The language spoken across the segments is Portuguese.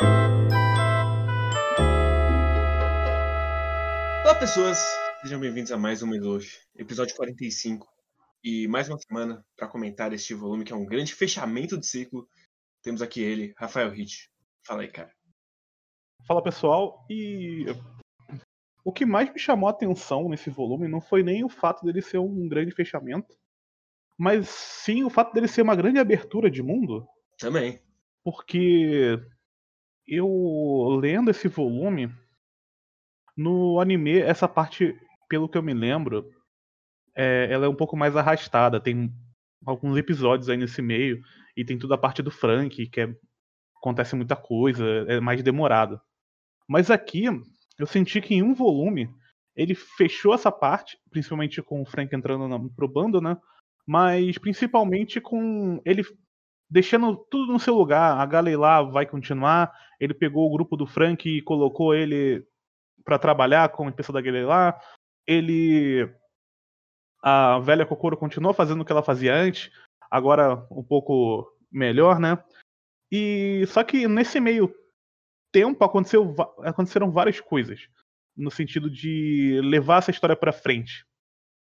Olá, pessoas! Sejam bem-vindos a mais um Milosh, episódio 45. E mais uma semana para comentar este volume que é um grande fechamento de ciclo. Temos aqui ele, Rafael Hit. Fala aí, cara. Fala pessoal, e o que mais me chamou a atenção nesse volume não foi nem o fato dele ser um grande fechamento, mas sim o fato dele ser uma grande abertura de mundo. Também. Porque eu lendo esse volume, no anime, essa parte, pelo que eu me lembro, é, ela é um pouco mais arrastada. Tem alguns episódios aí nesse meio, e tem toda a parte do Frank, que é, acontece muita coisa, é mais demorado. Mas aqui, eu senti que em um volume, ele fechou essa parte, principalmente com o Frank entrando na, pro bando, né? Mas principalmente com ele deixando tudo no seu lugar. A Galei lá vai continuar. Ele pegou o grupo do Frank e colocou ele para trabalhar com a pessoa da Galei lá. Ele. A velha Kokoro continuou fazendo o que ela fazia antes, agora um pouco melhor, né? E só que nesse meio tempo aconteceu, aconteceram várias coisas no sentido de levar essa história para frente.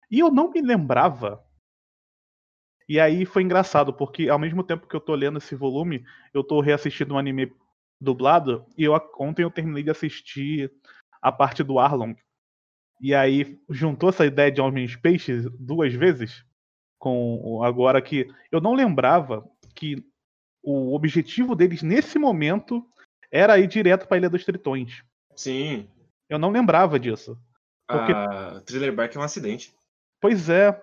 E eu não me lembrava e aí foi engraçado, porque ao mesmo tempo que eu tô lendo esse volume, eu tô reassistindo um anime dublado, e eu, ontem eu terminei de assistir a parte do Arlong. E aí juntou essa ideia de Homens Peixes duas vezes, com agora que eu não lembrava que o objetivo deles nesse momento era ir direto para Ilha dos Tritões. Sim. Eu não lembrava disso. Porque... A Thriller Bark é um acidente. Pois é.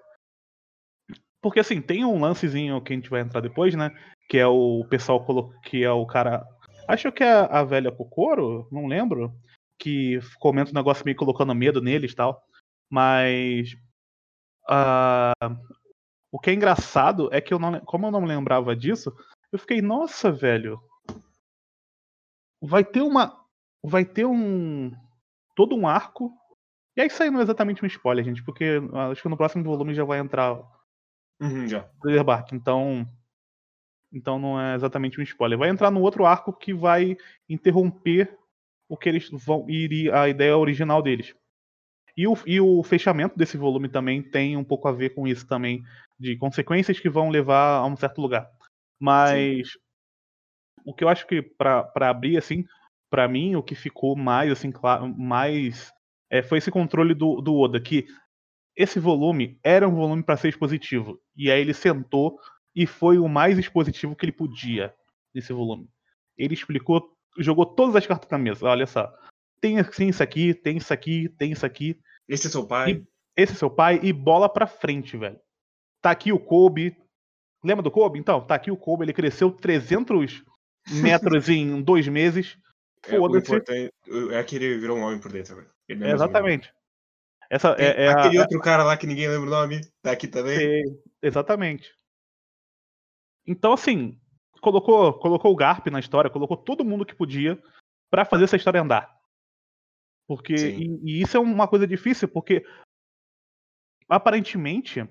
Porque assim, tem um lancezinho que a gente vai entrar depois, né? Que é o pessoal que é o cara. Acho que é a velha Kokoro, não lembro. Que comenta um negócio meio colocando medo neles e tal. Mas. Uh, o que é engraçado é que eu não. Como eu não lembrava disso, eu fiquei, nossa, velho. Vai ter uma. Vai ter um. Todo um arco. E aí isso aí não é exatamente um spoiler, gente, porque acho que no próximo volume já vai entrar Uhum, já. Então, então não é exatamente um spoiler. Vai entrar no outro arco que vai interromper o que eles vão ir a ideia original deles. E o, e o fechamento desse volume também tem um pouco a ver com isso também, de consequências que vão levar a um certo lugar. Mas Sim. o que eu acho que para abrir assim, para mim o que ficou mais assim claro, mais é, foi esse controle do, do Oda que esse volume era um volume para ser expositivo. E aí ele sentou e foi o mais expositivo que ele podia nesse volume. Ele explicou, jogou todas as cartas na mesa. Olha só. Tem assim isso aqui, tem isso aqui, tem isso aqui. Esse é seu pai? E, esse é seu pai e bola pra frente, velho. Tá aqui o Kobe. Lembra do Kobe? Então, tá aqui o Kobe. Ele cresceu 300 metros em dois meses. Foda-se. É, é que ele virou um homem por dentro agora. É exatamente. Essa é, é Aquele a, outro cara lá que ninguém lembra o nome, tá aqui também. É, exatamente. Então, assim, colocou, colocou o Garp na história, colocou todo mundo que podia para fazer essa história andar. Porque e, e, isso é uma coisa difícil, porque aparentemente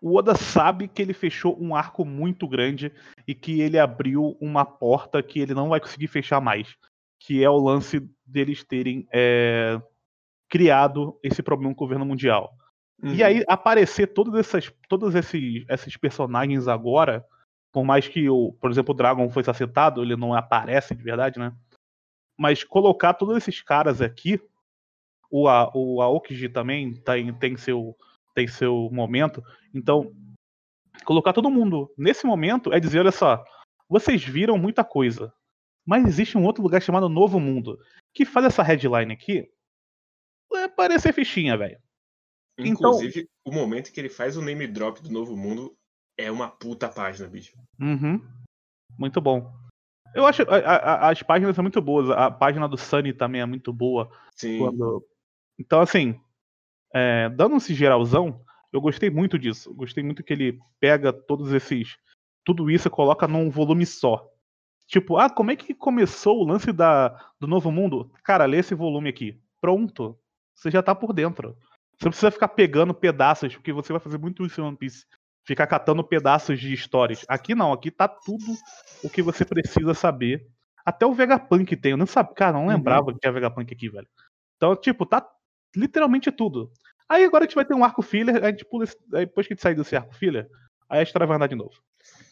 o Oda sabe que ele fechou um arco muito grande e que ele abriu uma porta que ele não vai conseguir fechar mais, que é o lance deles terem é, criado esse problema com o governo mundial. Uhum. E aí aparecer todos, essas, todos esses, esses personagens agora, por mais que, o, por exemplo, o Dragon foi acertado, ele não aparece de verdade, né? Mas colocar todos esses caras aqui, o, o Aokiji também tem, tem, seu, tem seu momento, então colocar todo mundo nesse momento é dizer, olha só, vocês viram muita coisa, mas existe um outro lugar chamado Novo Mundo, que faz essa headline aqui é parecer fichinha, velho. Então Inclusive, então... o momento que ele faz o name drop do Novo Mundo é uma puta página, bicho. Uhum. Muito bom. Eu acho a, a, as páginas são muito boas. A página do Sunny também é muito boa. Sim. Quando... Então, assim, é, dando esse geralzão, eu gostei muito disso. Gostei muito que ele pega todos esses. Tudo isso e coloca num volume só. Tipo, ah, como é que começou o lance da, do Novo Mundo? Cara, lê esse volume aqui. Pronto você já tá por dentro. Você não precisa ficar pegando pedaços, porque você vai fazer muito isso em One Piece. Ficar catando pedaços de histórias. Aqui não, aqui tá tudo o que você precisa saber Até o Vegapunk tem, eu não sabia, cara, não Uhum. lembrava que tinha Vegapunk aqui, velho. Então, tipo, tá literalmente tudo. Aí agora a gente vai ter um arco filler, a gente pula, esse- aí depois que a gente sair desse arco filler, aí a história vai andar de novo.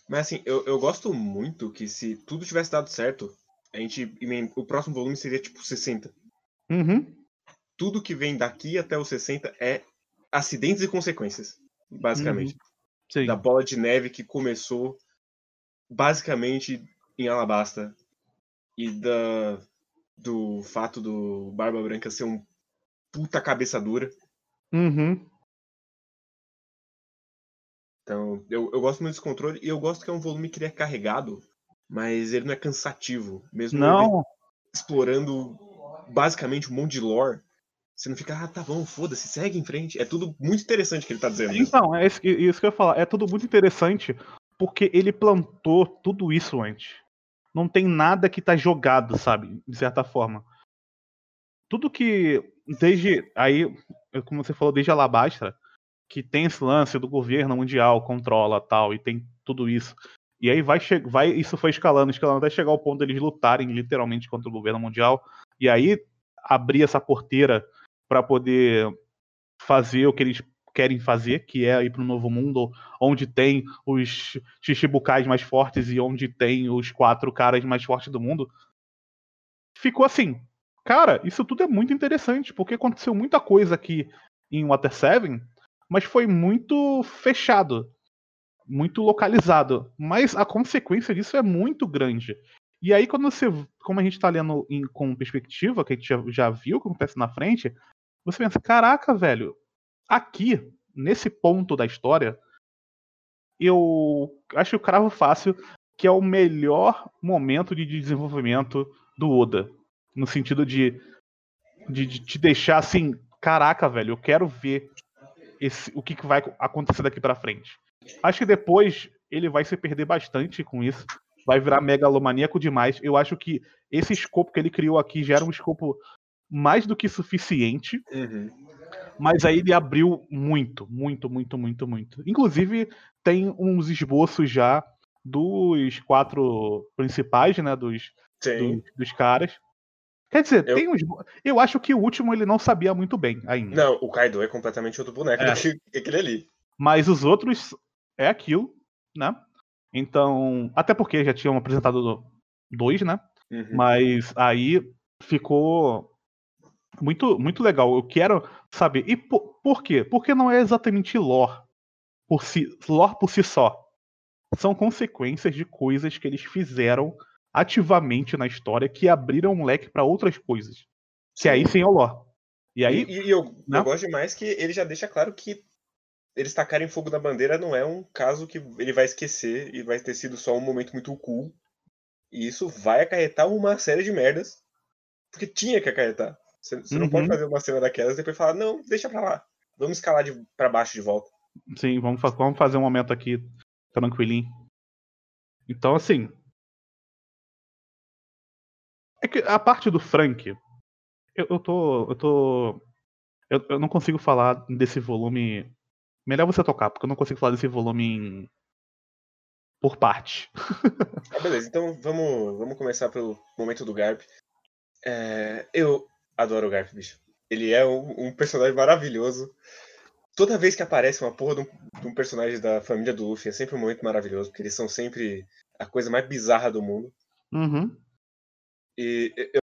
Mas assim, eu, eu gosto muito que se tudo tivesse dado certo, a gente. O próximo volume seria tipo 60. Uhum. Tudo que vem daqui até o 60 é acidentes e consequências. Basicamente. Sim. Da bola de neve que começou basicamente em Alabasta. E da, do fato do Barba Branca ser um puta cabeça dura. Uhum. Então, eu, eu gosto muito desse controle e eu gosto que é um volume que ele é carregado, mas ele não é cansativo. Mesmo Não, explorando basicamente um monte de lore, você não fica, ah, tá bom, foda-se, segue em frente. É tudo muito interessante que ele tá dizendo. mesmo. Então, é isso, que- isso que eu ia falar. É tudo muito interessante porque ele plantou tudo isso antes. Não tem nada que tá jogado, sabe? De certa forma. Tudo que. Desde. Aí, como você falou, desde Alabastra, que tem esse lance do governo mundial, controla tal, e tem tudo isso. E aí vai, vai isso foi escalando, escalando até chegar ao ponto deles lutarem literalmente contra o governo mundial. E aí abrir essa porteira para poder fazer o que eles querem fazer, que é ir para um novo mundo onde tem os Shichibukais mais fortes e onde tem os quatro caras mais fortes do mundo. Ficou assim. Cara, isso tudo é muito interessante, porque aconteceu muita coisa aqui em Water 7, mas foi muito fechado, muito localizado. Mas a consequência disso é muito grande. E aí, quando você. Como a gente tá lendo em- com perspectiva, que a gente já, já viu o que acontece na frente, você pensa, caraca, velho, aqui, nesse ponto da história, eu acho o cravo fácil que é o melhor momento de desenvolvimento do Oda. No sentido de, de, de te deixar assim, caraca, velho, eu quero ver esse, o que, que vai acontecer daqui pra frente. Acho que depois ele vai se perder bastante com isso. Vai virar megalomaníaco demais. Eu acho que esse escopo que ele criou aqui já era um escopo mais do que suficiente. Uhum. Mas aí ele abriu muito, muito, muito, muito, muito. Inclusive, tem uns esboços já dos quatro principais, né? Dos, dos, caras. Quer dizer, Eu- tem uns. Eu acho que o último ele não sabia muito bem ainda. Não, o Kaido é completamente outro boneco É. do que que aquele ali. Mas os outros é aquilo, né? Então. Até porque já tinham apresentado dois, né? Uhum. Mas aí ficou muito, muito legal. Eu quero saber. E por, por quê? Porque não é exatamente lore por si, lore por si só. São consequências de coisas que eles fizeram ativamente na história que abriram um leque para outras coisas. Que aí sim é o lore. E aí. E, e eu, né? eu gosto demais que ele já deixa claro que eles tacarem fogo na bandeira não é um caso que ele vai esquecer e vai ter sido só um momento muito cool. E isso vai acarretar uma série de merdas. Porque tinha que acarretar. Você, você não Uhum. pode fazer uma cena daquelas e depois falar, não, deixa pra lá. Vamos escalar de, pra baixo de volta. Sim, vamos, vamos fazer um momento aqui tranquilinho. Então, assim. É que a parte do Frank. Eu, eu tô. Eu tô. Eu, eu não consigo falar desse volume. Melhor você tocar, porque eu não consigo falar desse volume em- por parte. Ah, beleza, então vamos, vamos começar pelo momento do Garp. É, eu adoro o Garp, bicho. Ele é um, um personagem maravilhoso. Toda vez que aparece uma porra de um, de um personagem da família do Luffy, é sempre um momento maravilhoso, porque eles são sempre a coisa mais bizarra do mundo. Uhum. E eu,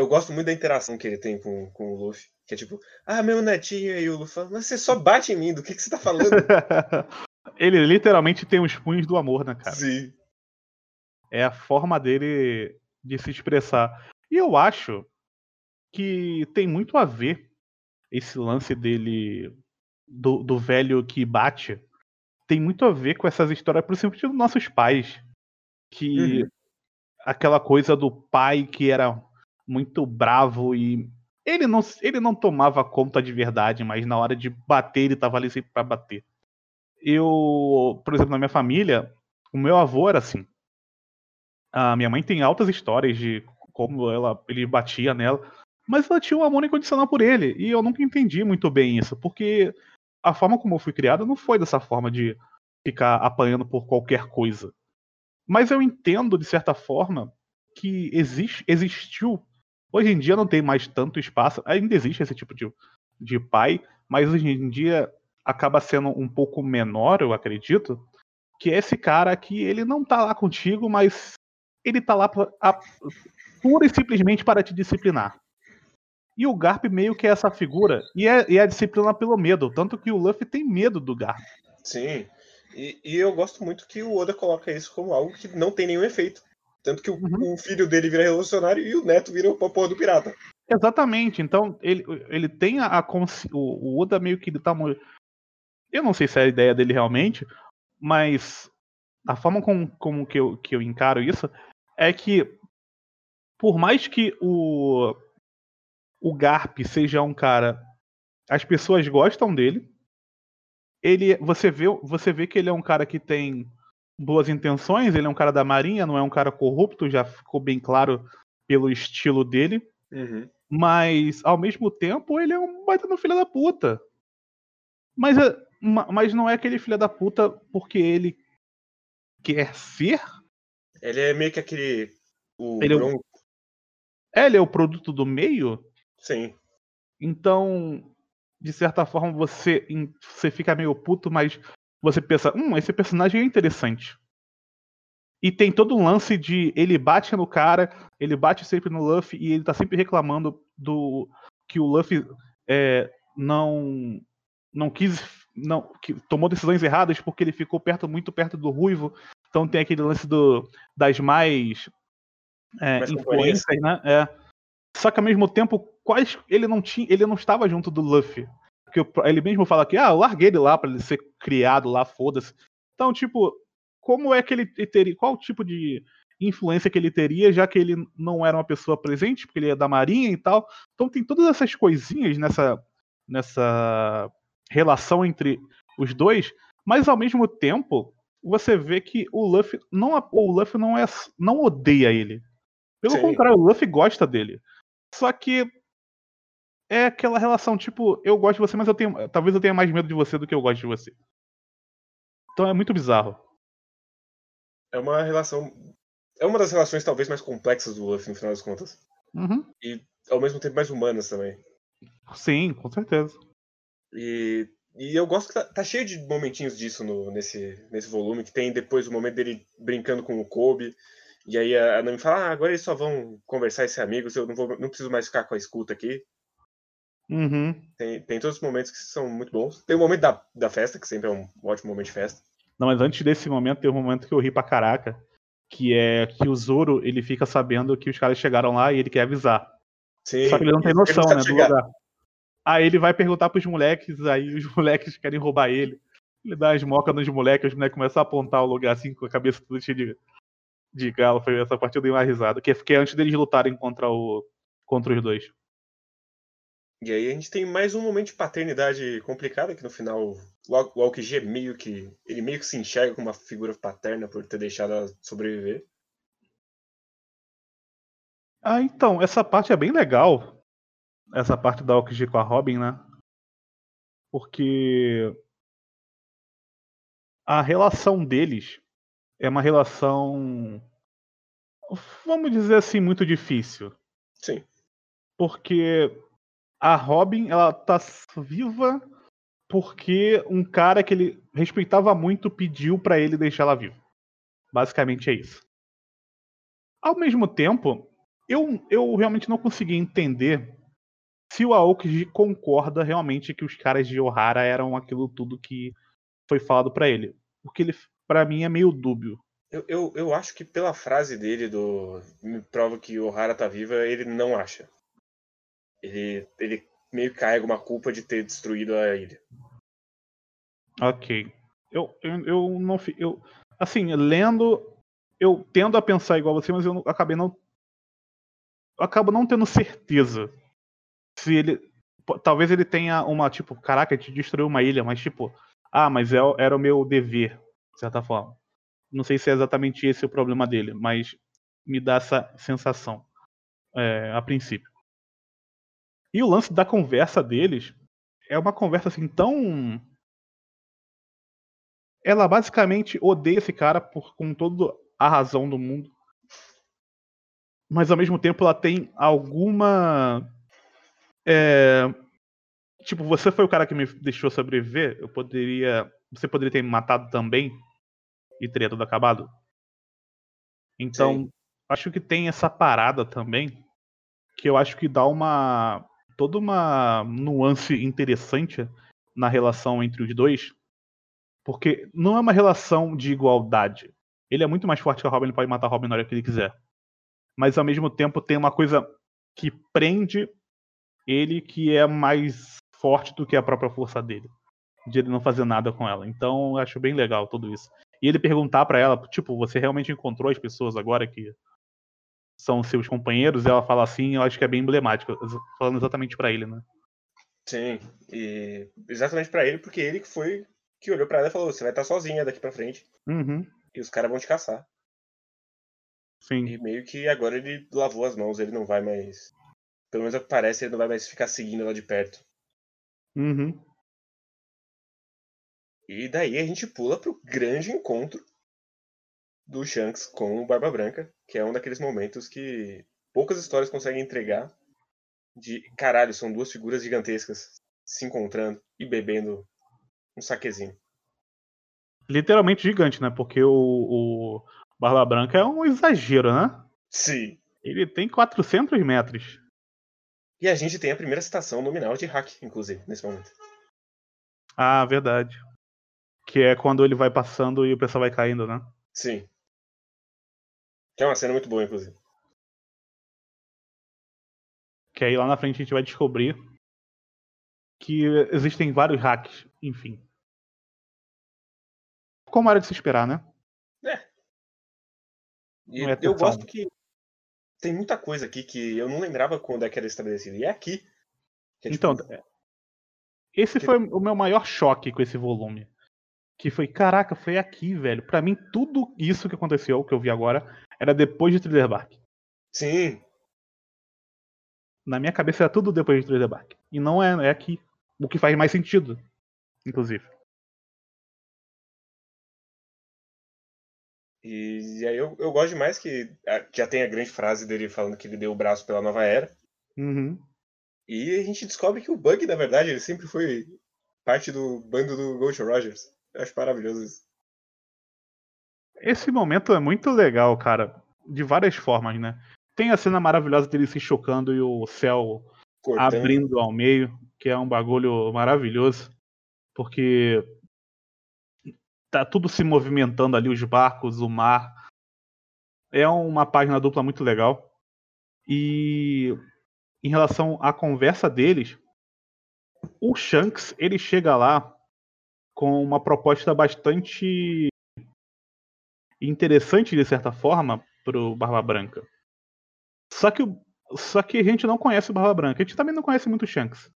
eu gosto muito da interação que ele tem com, com o Luffy. Que é tipo, ah, meu netinho, e o Luffy fala, mas você só bate em mim, do que, que você tá falando? Ele literalmente tem os punhos do amor, né, cara? Sim. É a forma dele de se expressar. E eu acho que tem muito a ver esse lance dele do, do velho que bate. Tem muito a ver com essas histórias, principalmente dos nossos pais. Que Uhum. aquela coisa do pai que era muito bravo e ele não, ele não tomava conta de verdade, mas na hora de bater, ele tava ali sempre pra bater. Eu, por exemplo, na minha família, o meu avô era assim. A minha mãe tem altas histórias de como ela, ele batia nela, mas ela tinha um amor incondicional por ele, e eu nunca entendi muito bem isso, porque a forma como eu fui criado não foi dessa forma de ficar apanhando por qualquer coisa. Mas eu entendo, de certa forma, que existe, existiu. Hoje em dia não tem mais tanto espaço, ainda existe esse tipo de, de pai, mas hoje em dia acaba sendo um pouco menor, eu acredito, que é esse cara que ele não tá lá contigo, mas ele tá lá pra, a, pura e simplesmente para te disciplinar. E o Garp meio que é essa figura, e é, e é disciplina pelo medo, tanto que o Luffy tem medo do Garp. Sim, e, e, eu gosto muito que o Oda coloca isso como algo que não tem nenhum efeito. Tanto que o, uhum. o filho dele vira revolucionário e o neto vira o porra do pirata. Exatamente, então ele, ele tem a, a o, o Oda meio que ele tá. Eu não sei se é a ideia dele realmente, mas a forma como, como que, eu, que eu encaro isso é que por mais que o o Garp seja um cara. As pessoas gostam dele. Ele, você vê, você vê que ele é um cara que tem boas intenções, ele é um cara da marinha, não é um cara corrupto, já ficou bem claro pelo estilo dele. Uhum. Mas, ao mesmo tempo, ele é um baita no filho da puta. Mas, é, mas não é aquele filho da puta porque ele quer ser. Ele é meio que aquele. O ele é, é, ele é o produto do meio. Sim. Então, de certa forma, você, você fica meio puto, mas você pensa, hum, esse personagem é interessante. E tem todo um lance de ele bate no cara, ele bate sempre no Luffy e ele tá sempre reclamando do que o Luffy é, não não quis não que tomou decisões erradas porque ele ficou perto muito perto do Ruivo. Então tem aquele lance do das mais, é, influências, né? É. Só que ao mesmo tempo, quais ele não tinha, ele não estava junto do Luffy. Porque ele mesmo fala que, ah, eu larguei ele lá para ele ser criado lá, foda-se. Então, tipo, como é que ele teria, qual tipo de influência que ele teria, já que ele não era uma pessoa presente, porque ele é da marinha e tal. Então tem todas essas coisinhas nessa nessa relação entre os dois, mas ao mesmo tempo, você vê que o Luffy não o Luffy não é não odeia ele. Pelo Sim. contrário, o Luffy gosta dele. Só que é aquela relação, tipo, eu gosto de você, mas eu tenho. Talvez eu tenha mais medo de você do que eu gosto de você. Então é muito bizarro. É uma relação. É uma das relações talvez mais complexas do Luffy, no final das contas. Uhum. E ao mesmo tempo mais humanas também. Sim, com certeza. E, e eu gosto que tá, tá cheio de momentinhos disso no, nesse, nesse volume, que tem depois o momento dele brincando com o Kobe. E aí a Nami fala, ah, agora eles só vão conversar e ser amigos, eu não, vou, não preciso mais ficar com a escuta aqui. Uhum. Tem, tem todos os momentos que são muito bons. Tem o momento da, da festa, que sempre é um ótimo momento de festa. Não, mas antes desse momento tem um momento que eu ri pra caraca, que é que o Zoro, ele fica sabendo que os caras chegaram lá e ele quer avisar. Sim, Só que ele não tem noção, né, do lugar. Aí ele vai perguntar pros moleques, aí os moleques querem roubar ele. Ele dá as mocas nos moleques, os moleques começam a apontar o lugar assim com a cabeça toda cheia de de Galo foi essa partida eu dei uma risada. Que, que é antes deles lutarem contra, o, contra os dois. E aí a gente tem mais um momento de paternidade complicada, que no final o Aokiji meio que. ele meio que se enxerga como uma figura paterna por ter deixado ela sobreviver. Ah, então, essa parte é bem legal. Essa parte da Aokiji com a Robin, né? Porque a relação deles é uma relação, vamos dizer assim, muito difícil. Sim. Porque a Robin, ela tá viva porque um cara que ele respeitava muito pediu para ele deixar ela viva. Basicamente é isso. Ao mesmo tempo, eu, eu realmente não consegui entender se o Aokiji concorda realmente que os caras de Ohara eram aquilo tudo que foi falado para ele. Porque ele, para mim é meio dúbio. Eu, eu, eu acho que pela frase dele do me prova que o Hara tá viva, ele não acha. Ele, ele meio que carrega uma culpa de ter destruído a ilha. Ok. Eu, eu, eu não eu assim, lendo, eu tendo a pensar igual você, mas eu acabei não eu acabo não tendo certeza se ele talvez ele tenha uma tipo, caraca, te destruiu uma ilha, mas tipo, ah, mas é, era o meu dever de certa forma. Não sei se é exatamente esse o problema dele, mas me dá essa sensação é, a princípio. E o lance da conversa deles é uma conversa assim tão. Ela basicamente odeia esse cara por, com toda a razão do mundo. mas ao mesmo tempo ela tem alguma. É, tipo, você foi o cara que me deixou sobreviver, eu poderia. Você poderia ter me matado também e teria tudo acabado. Então, Sim. acho que tem essa parada também, que eu acho que dá uma. Toda uma nuance interessante na relação entre os dois. Porque não é uma relação de igualdade. Ele é muito mais forte que a Robin, ele pode matar a Robin na hora que ele quiser. Mas ao mesmo tempo tem uma coisa que prende ele que é mais forte do que a própria força dele. De ele não fazer nada com ela. Então eu acho bem legal tudo isso. E ele perguntar para ela, tipo, você realmente encontrou as pessoas agora que são seus companheiros? E ela fala assim, eu acho que é bem emblemático, falando exatamente para ele, né? Sim, e exatamente para ele, porque ele que foi que olhou para ela e falou: você vai estar sozinha daqui para frente. Uhum. E os caras vão te caçar. Sim. E meio que agora ele lavou as mãos, ele não vai mais. Pelo menos é o que parece, ele não vai mais ficar seguindo ela de perto. Uhum. E daí a gente pula pro grande encontro do Shanks com o Barba Branca, que é um daqueles momentos que poucas histórias conseguem entregar de caralho, são duas figuras gigantescas se encontrando e bebendo um saquezinho. Literalmente gigante, né? Porque o, o Barba Branca é um exagero, né? Sim. Ele tem 400 metros. E a gente tem a primeira citação nominal de hack, inclusive, nesse momento. Ah, verdade. Que é quando ele vai passando e o pessoal vai caindo, né? Sim. Que é uma cena muito boa, inclusive. Que aí lá na frente a gente vai descobrir que existem vários hacks, enfim. Como era de se esperar, né? É. E é eu gosto que tem muita coisa aqui que eu não lembrava quando é que era estabelecido. E é aqui. É, tipo, então, é, esse foi o meu maior choque com esse volume. Que foi, caraca, foi aqui, velho. Para mim, tudo isso que aconteceu, que eu vi agora, era depois de Thriller Bark. Sim. Na minha cabeça era tudo depois de Thriller Bark. E não é, é aqui. O que faz mais sentido, inclusive. E, e aí eu, eu gosto demais que já tem a grande frase dele falando que ele deu o braço pela nova era. Uhum. E a gente descobre que o Bug, na verdade, ele sempre foi parte do bando do Ghost Rogers. Eu acho maravilhoso isso. Esse momento é muito legal, cara. De várias formas, né? Tem a cena maravilhosa dele se chocando e o céu Cortando. abrindo ao meio, que é um bagulho maravilhoso. Porque tá tudo se movimentando ali, os barcos, o mar. É uma página dupla muito legal. E em relação à conversa deles, o Shanks ele chega lá com uma proposta bastante interessante de certa forma pro Barba Branca. Só que só que a gente não conhece o Barba Branca. A gente também não conhece muito o Shanks.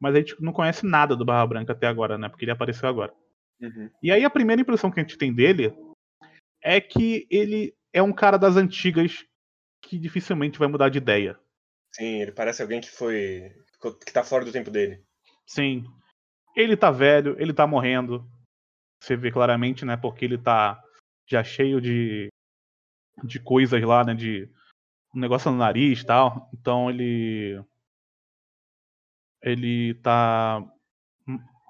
Mas a gente não conhece nada do Barba Branca até agora, né? Porque ele apareceu agora. Uhum. E aí a primeira impressão que a gente tem dele é que ele é um cara das antigas que dificilmente vai mudar de ideia. Sim, ele parece alguém que foi. que tá fora do tempo dele. Sim. Ele tá velho, ele tá morrendo. Você vê claramente, né? Porque ele tá já cheio de, de coisas lá, né? De um negócio no nariz e tal. Então ele. Ele tá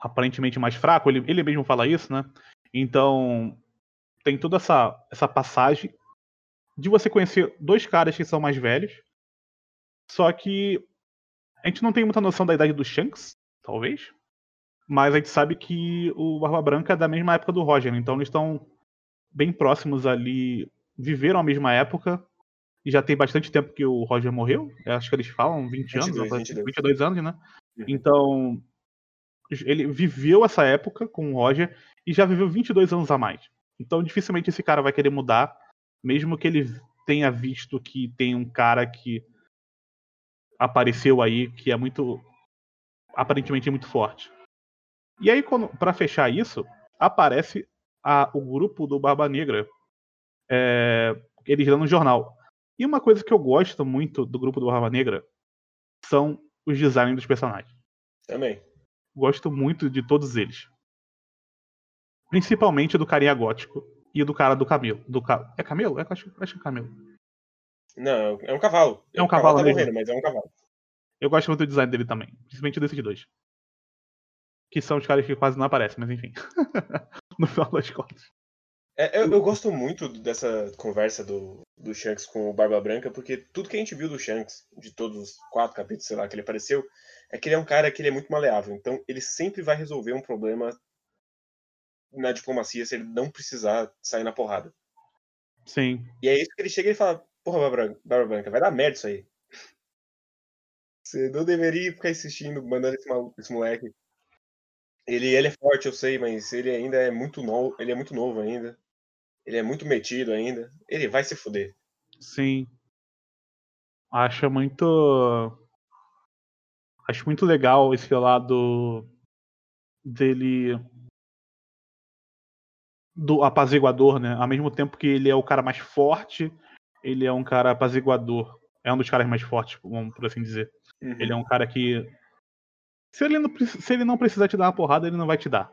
aparentemente mais fraco. Ele, ele mesmo fala isso, né? Então tem toda essa, essa passagem de você conhecer dois caras que são mais velhos. Só que a gente não tem muita noção da idade do Shanks, talvez. Mas a gente sabe que o Barba Branca é da mesma época do Roger, então eles estão bem próximos ali, viveram a mesma época, e já tem bastante tempo que o Roger morreu, Eu acho que eles falam 20 22, anos, 22. 22 anos, né? Uhum. Então, ele viveu essa época com o Roger e já viveu 22 anos a mais. Então, dificilmente esse cara vai querer mudar, mesmo que ele tenha visto que tem um cara que apareceu aí que é muito aparentemente muito forte. E aí, para fechar isso, aparece a, o grupo do Barba Negra. É, eles dão no jornal. E uma coisa que eu gosto muito do grupo do Barba Negra são os designs dos personagens. Também. Gosto muito de todos eles. Principalmente do carinha gótico e do cara do camelo. Do ca... É camelo? É, acho, acho que é camelo. Não, é um cavalo. É um O cavalo tá mesmo. morrendo, mas é um cavalo. Eu gosto muito do design dele também, principalmente desses dois. Que são os caras que quase não aparecem, mas enfim. no final das contas. É, eu, eu gosto muito dessa conversa do, do Shanks com o Barba Branca, porque tudo que a gente viu do Shanks, de todos os quatro capítulos, sei lá, que ele apareceu, é que ele é um cara que ele é muito maleável. Então, ele sempre vai resolver um problema na diplomacia se ele não precisar sair na porrada. Sim. E é isso que ele chega e fala: Porra, Barba Branca, vai dar merda isso aí. Você não deveria ficar insistindo, mandando esse, esse moleque. Ele, ele é forte, eu sei, mas ele ainda é muito novo. Ele é muito novo ainda. Ele é muito metido ainda. Ele vai se fuder. Sim. Acho muito. Acho muito legal esse lado dele. Do apaziguador, né? Ao mesmo tempo que ele é o cara mais forte, ele é um cara apaziguador. É um dos caras mais fortes, vamos por assim dizer. Uhum. Ele é um cara que. Se ele não, se ele não precisar te dar uma porrada, ele não vai te dar.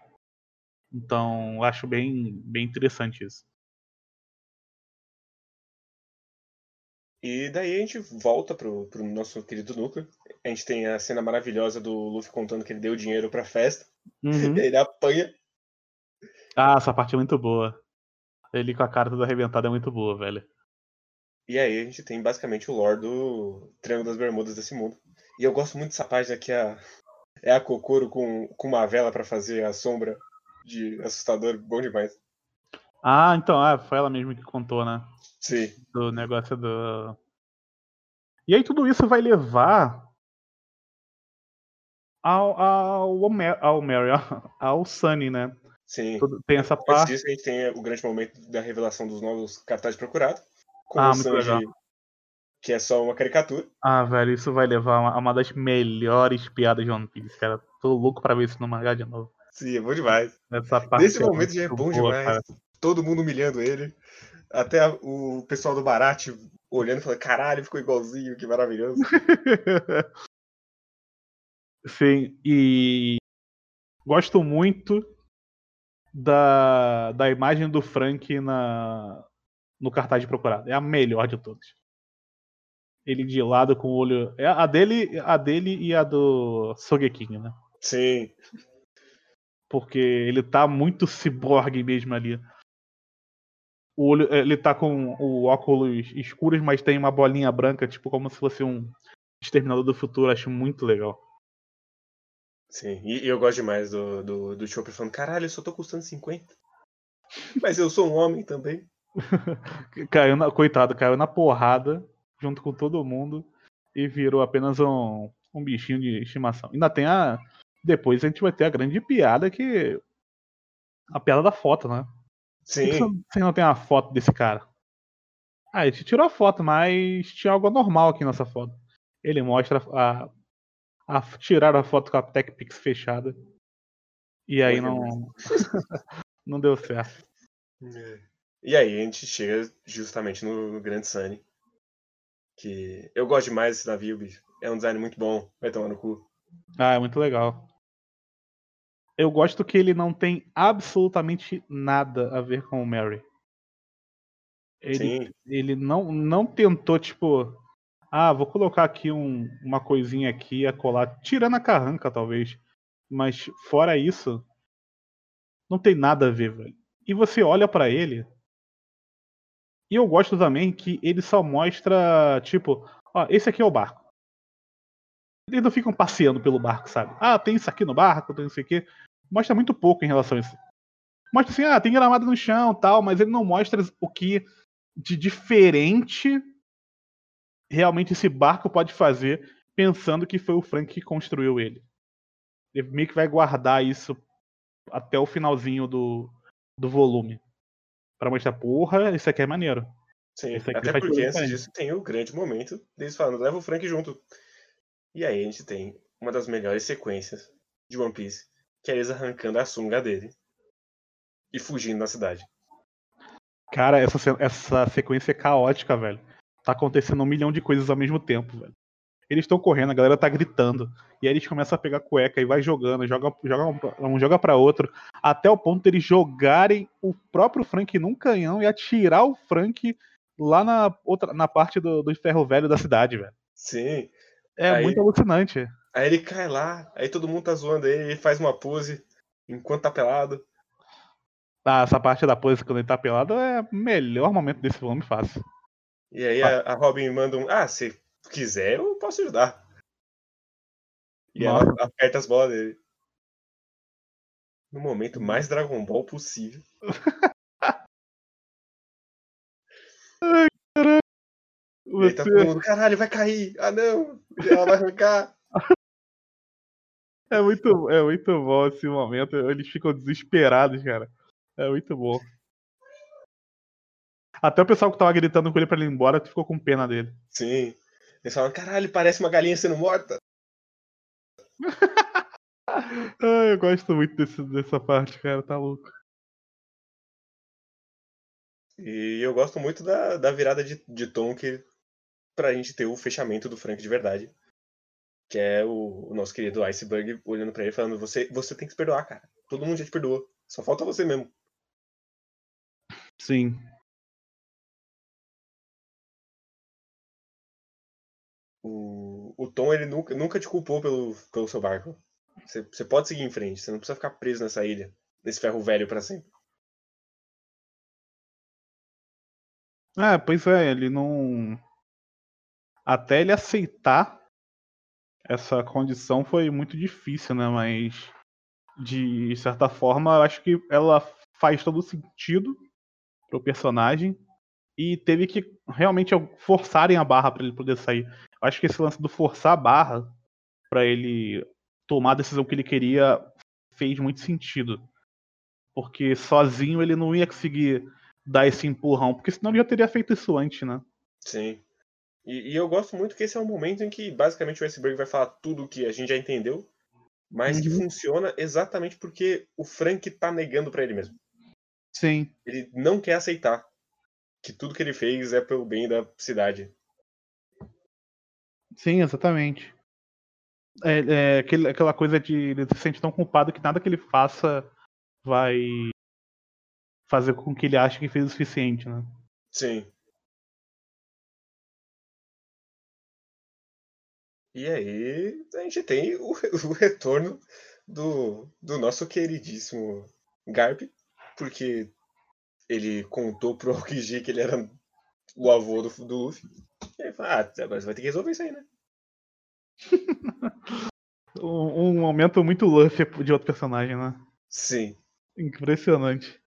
Então, acho bem, bem interessante isso. E daí a gente volta pro, pro nosso querido núcleo. A gente tem a cena maravilhosa do Luffy contando que ele deu dinheiro pra festa. Uhum. E ele apanha. Ah, essa parte é muito boa. Ele com a cara toda arrebentada é muito boa, velho. E aí a gente tem basicamente o lore do Triângulo das Bermudas desse mundo. E eu gosto muito dessa página que a, é a Kokoro com, com uma vela pra fazer a sombra de assustador. Bom demais. Ah, então, ah, foi ela mesmo que contou, né? Sim. Do negócio do. E aí tudo isso vai levar ao, ao, ao Mary, ao Sunny, né? Sim. Tudo- tem essa parte. disso, a gente tem o grande momento da revelação dos novos cartazes procurados. Com Ah, o Sanji. Que é só uma caricatura. Ah, velho, isso vai levar a uma, uma das melhores piadas de One Piece, cara. Tô louco pra ver isso no mangá de novo. Sim, é bom demais. Essa parte Nesse momento já é bom boa, demais. cara. Todo mundo humilhando ele. Até o pessoal do Barat olhando e falando: caralho, ficou igualzinho, que maravilhoso. Sim, e gosto muito da, da imagem do Frank na, no cartaz de procurado. É a melhor de todas. Ele de lado com o olho. É a dele, a dele e a do Sogeking, né? Sim. Porque ele tá muito ciborgue mesmo ali. O olho, ele tá com o óculos escuros, mas tem uma bolinha branca, tipo como se fosse um exterminador do futuro. Acho muito legal. Sim. E, e eu gosto demais do, do, do Chopper falando: caralho, eu só tô custando 50. Mas eu sou um homem também. Caiu na, coitado, caiu na porrada junto com todo mundo e virou apenas um, um bichinho de estimação. Ainda tem a. Depois a gente vai ter a grande piada que. A piada da foto, né? Por que Sim. Você não tem a foto desse cara? Ah, a gente tirou a foto, mas tinha algo anormal aqui nessa foto. Ele mostra a. a tirar a foto com a TechPix fechada. E aí não. não deu certo. E aí a gente chega justamente no, no Grande Sunny. Que eu gosto demais desse navio, bicho. É um design muito bom. Vai tomar no cu. Ah, é muito legal. Eu gosto que ele não tem absolutamente nada a ver com o Mary. Ele, Sim. ele não, não tentou, tipo, ah, vou colocar aqui um- uma coisinha aqui a colar, tirando a carranca, talvez. Mas fora isso, não tem nada a ver, velho. E você olha pra ele. E eu gosto também que ele só mostra, tipo, ó, esse aqui é o barco. Eles não ficam passeando pelo barco, sabe? Ah, tem isso aqui no barco, tem isso aqui. Mostra muito pouco em relação a isso. Mostra assim, ah, tem gramado no chão tal, mas ele não mostra o que de diferente realmente esse barco pode fazer, pensando que foi o Frank que construiu ele. Ele meio que vai guardar isso até o finalzinho do, do volume. Pra mostrar, porra, isso aqui é maneiro. Sim. Até porque antes disso tem o grande momento deles falando, leva o Frank junto. E aí a gente tem uma das melhores sequências de One Piece, que é eles arrancando a sunga dele e fugindo da cidade. Cara, essa, essa sequência é caótica, velho. Tá acontecendo um milhão de coisas ao mesmo tempo, velho. Eles estão correndo, a galera tá gritando. E aí eles começam a pegar cueca e vai jogando, joga, joga um, um joga pra outro, até o ponto deles jogarem o próprio Frank num canhão e atirar o Frank lá na outra na parte do, do ferro velho da cidade, velho. Sim. É Aí- muito alucinante. Aí ele cai lá, aí todo mundo tá zoando ele, ele faz uma pose enquanto tá pelado. Ah, essa parte da pose quando ele tá pelado é o melhor momento desse volume fácil. E aí a, a Robin manda um. Ah, se quiser, eu posso ajudar. E ela aperta as bolas dele. No momento mais Dragon Ball possível. E aí tá Você todo mundo, caralho, vai cair! Ah não! Ela vai arrancar! é muito, é muito bom esse momento. Eles ficam desesperados, cara. É muito bom. Até o pessoal que tava gritando com ele pra ele ir embora ficou com pena dele. Sim. Eles falam, caralho, parece uma galinha sendo morta. Ah, eu gosto muito desse- dessa parte, cara. Tá louco. E eu gosto muito da, da virada de, de tom que pra gente ter o fechamento do Frank de verdade. Que é o, o nosso querido Iceberg olhando pra ele e falando, você, você tem que se perdoar, cara. Todo mundo já te perdoou. Só falta você mesmo. Sim. O, o Tom, ele nunca, nunca te culpou pelo, pelo seu barco. Você, você pode seguir em frente, você não precisa ficar preso nessa ilha, nesse ferro velho pra sempre. É, pois é, ele não. Até ele aceitar essa condição foi muito difícil, né? Mas de certa forma, eu acho que ela faz todo sentido pro personagem e teve que realmente forçarem a barra pra ele poder sair. Acho que esse lance do forçar a barra pra ele tomar a decisão que ele queria fez muito sentido. Porque sozinho ele não ia conseguir dar esse empurrão, porque senão ele já teria feito isso antes, né? Sim. E, e eu gosto muito que esse é um momento em que basicamente o Iceberg vai falar tudo o que a gente já entendeu, mas que Uhum. funciona exatamente porque o Frank tá negando pra ele mesmo. Sim. Ele não quer aceitar que tudo que ele fez é pelo bem da cidade. Sim, exatamente. É, é aquele- aquela coisa de ele se sente tão culpado que nada que ele faça vai fazer com que ele ache que fez o suficiente, né? Sim. E aí a gente tem o, o retorno do, do nosso queridíssimo Garp, porque ele contou pro Aokiji que ele era o avô do, do Luffy. Ele fala, ah, agora você vai ter que resolver isso aí, né? Um, um momento muito Luffy de outro personagem, né? Sim. Impressionante.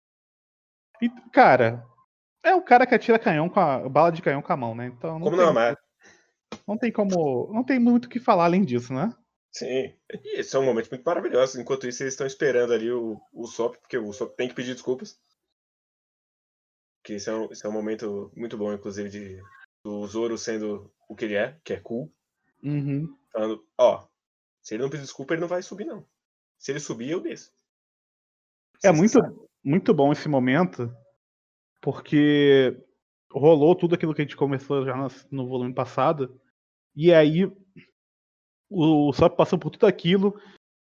E, cara, é o cara que atira canhão com a bala de canhão com a mão, né? Então não Como tem, não amar? não tem como, não tem muito o que falar além disso, né? Sim. E esse é um momento muito maravilhoso. Enquanto isso, eles estão esperando ali o, o Sop, porque o Sop tem que pedir desculpas. Que esse é um, esse é um momento muito bom, inclusive, de do Zoro sendo o que ele é, que é cool. Uhum. Falando, ó, se ele não pedir desculpa, ele não vai subir, não. Se ele subir, eu desço. É muito, sabe. muito bom esse momento, porque rolou tudo aquilo que a gente começou já no, volume passado, e aí o Sop passou por tudo aquilo,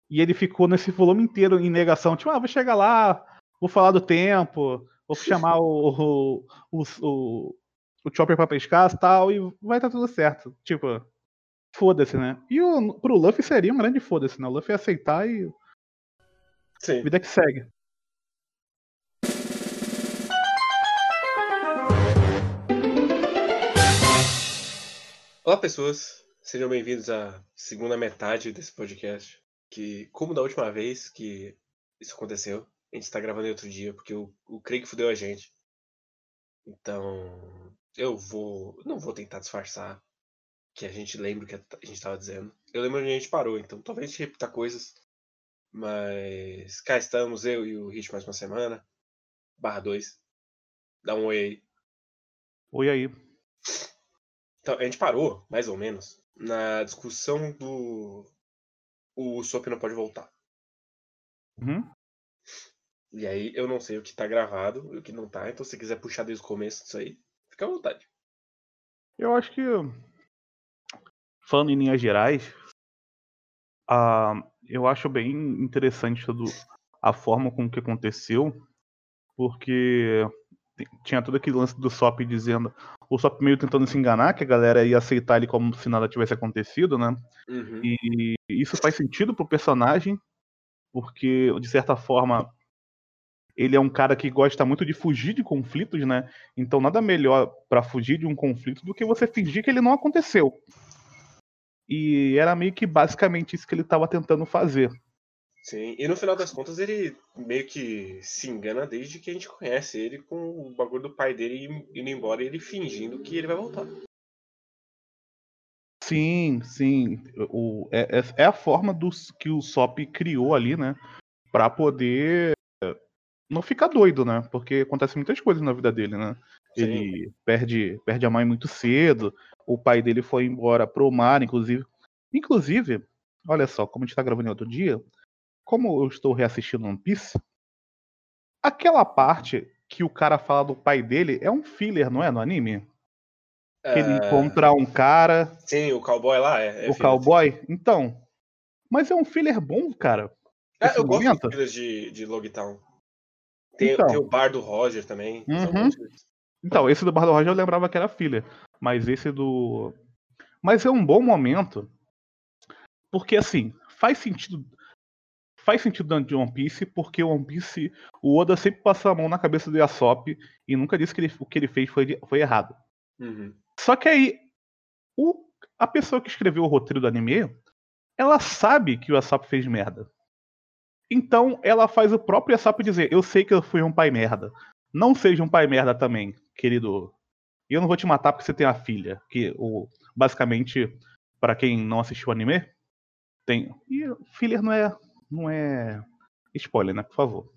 e ele ficou nesse volume inteiro em negação, tipo, ah, vou chegar lá, vou falar do tempo, vou chamar o, o, o, o, Chopper pra pescar e tal, e vai estar tudo certo. Tipo, foda-se, né? E o, pro Luffy seria um grande foda-se, né? O Luffy ia aceitar e Sim. vida que segue. Olá, pessoas. Sejam bem-vindos à segunda metade desse podcast. Que, como da última vez que isso aconteceu, a gente está gravando em outro dia, porque o, o Craig fudeu a gente. Então, eu vou. Não vou tentar disfarçar que a gente lembra o que a gente estava dizendo. Eu lembro onde a gente parou, então talvez a gente repita coisas. Mas cá estamos, eu e o Rich mais uma semana. Barra 2. Dá um oi aí. Oi aí. Então, a gente parou, mais ou menos, na discussão do. O Sop não pode voltar. Uhum. E aí eu não sei o que tá gravado e o que não tá, então se quiser puxar desde o começo disso aí, fica à vontade. Eu acho que, falando em linhas gerais, ah, eu acho bem interessante todo a forma com que aconteceu, porque tinha todo aquele lance do Sop dizendo. O Sop meio tentando se enganar, que a galera ia aceitar ele como se nada tivesse acontecido, né? Uhum. E isso faz sentido pro personagem, porque, de certa forma, ele é um cara que gosta muito de fugir de conflitos, né? Então nada melhor para fugir de um conflito do que você fingir que ele não aconteceu. E era meio que basicamente isso que ele estava tentando fazer. Sim, e no final das contas ele meio que se engana desde que a gente conhece ele com o bagulho do pai dele indo embora e ele fingindo que ele vai voltar. Sim, sim. O, é, é, é a forma dos, que o Sop criou ali, né? Pra poder não ficar doido, né? Porque acontecem muitas coisas na vida dele, né? Sim. Ele perde, perde a mãe muito cedo. O pai dele foi embora pro mar, inclusive. Inclusive, olha só, como a gente tá gravando outro dia, como eu estou reassistindo One Piece, aquela parte que o cara fala do pai dele é um filler, não é? No anime? Que ele É, encontra um cara, Sim, o cowboy lá é. é o filler. cowboy. Então. Mas é um filler bom, cara. É, eu gosto momento. de fillers de, de Logtown. Tem, Então. tem o bar do Roger também. Uhum. Então, esse do Bar do Roger eu lembrava que era filler. Mas esse do. Mas é um bom momento. Porque assim, faz sentido. Faz sentido dentro de One Piece, porque o One Piece, o Oda sempre passa a mão na cabeça do Yasop e nunca disse que ele- o que ele fez foi, foi errado. Uhum. Só que aí, o- a pessoa que escreveu o roteiro do anime, ela sabe que o Yasop fez merda. Então ela faz o próprio Yasop dizer: Eu sei que eu fui um pai merda. Não seja um pai merda também, querido. E eu não vou te matar porque você tem uma filha. Que o, basicamente, para quem não assistiu o anime, tem. E filler não é. Não é. Spoiler, né? Por favor.